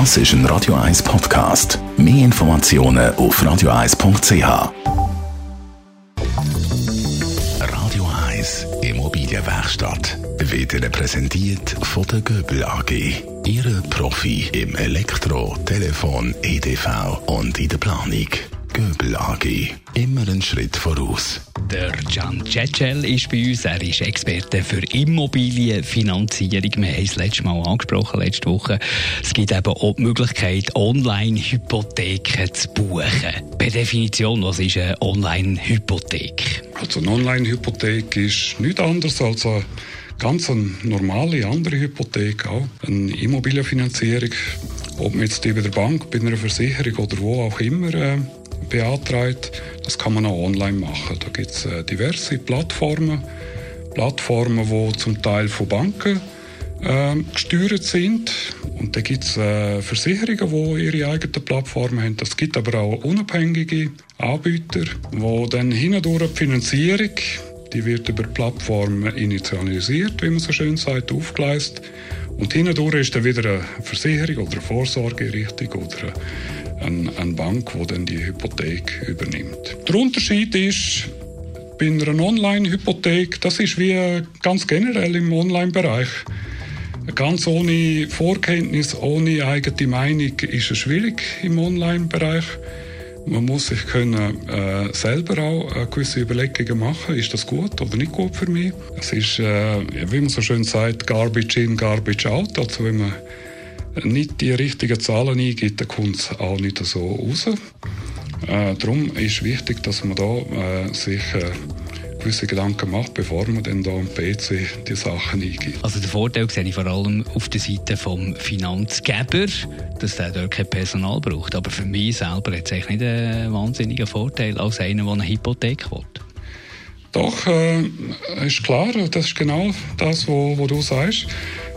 Das ist ein Radio 1 Podcast. Mehr Informationen auf radio1.ch. Radio 1 Immobilienwerkstatt wird Ihnen präsentiert von der Göbel AG. Ihre Profi im Elektro, Telefon, EDV und in der Planung. Göbel AG. Immer einen Schritt voraus. Der Can Cecel ist bei uns. Er ist Experte für Immobilienfinanzierung. Wir haben es letztes Mal angesprochen, letzte Woche. Es gibt eben auch die Möglichkeit, Online-Hypotheken zu buchen. Per Definition, was ist eine Online-Hypothek? Also eine Online-Hypothek ist nichts anderes als eine ganz eine normale andere Hypothek auch. Eine Immobilienfinanzierung, ob man jetzt bei der Bank, bei einer Versicherung oder wo auch immer äh, beantragt. Das kann man auch online machen. Da gibt es äh, diverse Plattformen. Plattformen, die zum Teil von Banken äh, gesteuert sind. Und da gibt es äh, Versicherungen, die ihre eigenen Plattformen haben. Es gibt aber auch unabhängige Anbieter, die dann hindurch die Finanzierung, die wird über die Plattform initialisiert, wie man so schön sagt, aufgeleistet. Und hindurch ist dann wieder eine Versicherung oder eine Vorsorgeeinrichtung oder eine, eine Bank, die dann die Hypothek übernimmt. Der Unterschied ist, bei einer Online-Hypothek, das ist wie ganz generell im Online-Bereich. Ganz ohne Vorkenntnis, ohne eigene Meinung ist es schwierig im Online-Bereich. Man muss sich können, äh, selber auch äh, gewisse Überlegungen machen. Ist das gut oder nicht gut für mich? Es ist, äh, wie man so schön sagt, Garbage in, Garbage out. Also wenn man nicht die richtigen Zahlen eingibt, dann kommt es auch nicht so raus. Äh, darum ist wichtig, dass man da äh, sich äh, gewisse Gedanken macht, bevor man dann da am PC die Sachen eingibt. Also der Vorteil sehe ich vor allem auf der Seite vom Finanzgeber, dass der dort kein Personal braucht. Aber für mich selber hat es eigentlich nicht einen wahnsinnigen Vorteil als einer, der eine Hypothek will. Doch, äh, ist klar, das ist genau das, was du sagst.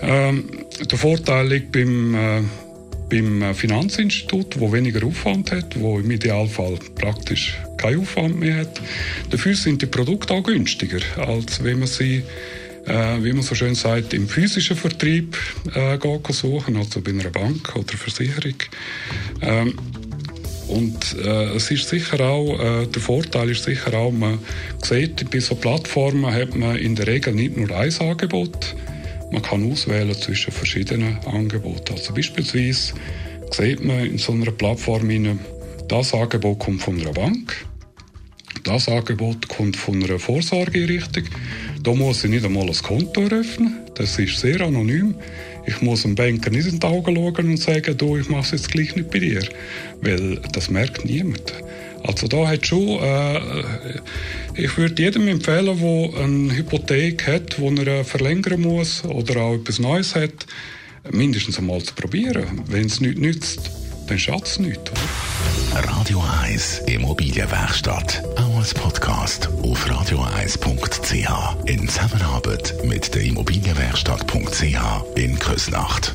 Ähm, der Vorteil liegt beim, äh, beim Finanzinstitut, wo weniger Aufwand hat, wo im Idealfall praktisch keinen Aufwand mehr hat. Dafür sind die Produkte auch günstiger, als wenn man sie äh, wie man so schön sagt, im physischen Vertrieb äh, suchen, also bei einer Bank oder Versicherung. Ähm, und äh, es ist sicher auch, äh, der Vorteil ist sicher auch, man sieht, bei so Plattformen hat man in der Regel nicht nur ein Angebot, man kann auswählen zwischen verschiedenen Angeboten. Also beispielsweise sieht man in so einer Plattform, das Angebot kommt von einer Bank, das Angebot kommt von einer Vorsorgeeinrichtung. Da muss ich nicht einmal ein Konto eröffnen. Das ist sehr anonym. Ich muss dem Banker nicht in die Augen schauen und sagen, du, ich mache es jetzt gleich nicht bei dir. Weil das merkt niemand. Also da hat schon, äh, ich würde jedem empfehlen, der eine Hypothek hat, wo er verlängern muss oder auch etwas Neues hat, mindestens einmal zu probieren. Wenn es nichts nützt, dann schadet es nichts. Radio 1 Immobilienwerkstatt. Auch als Podcast auf radio1.ch. In Zusammenarbeit mit der Immobilienwerkstatt.ch in Küsnacht.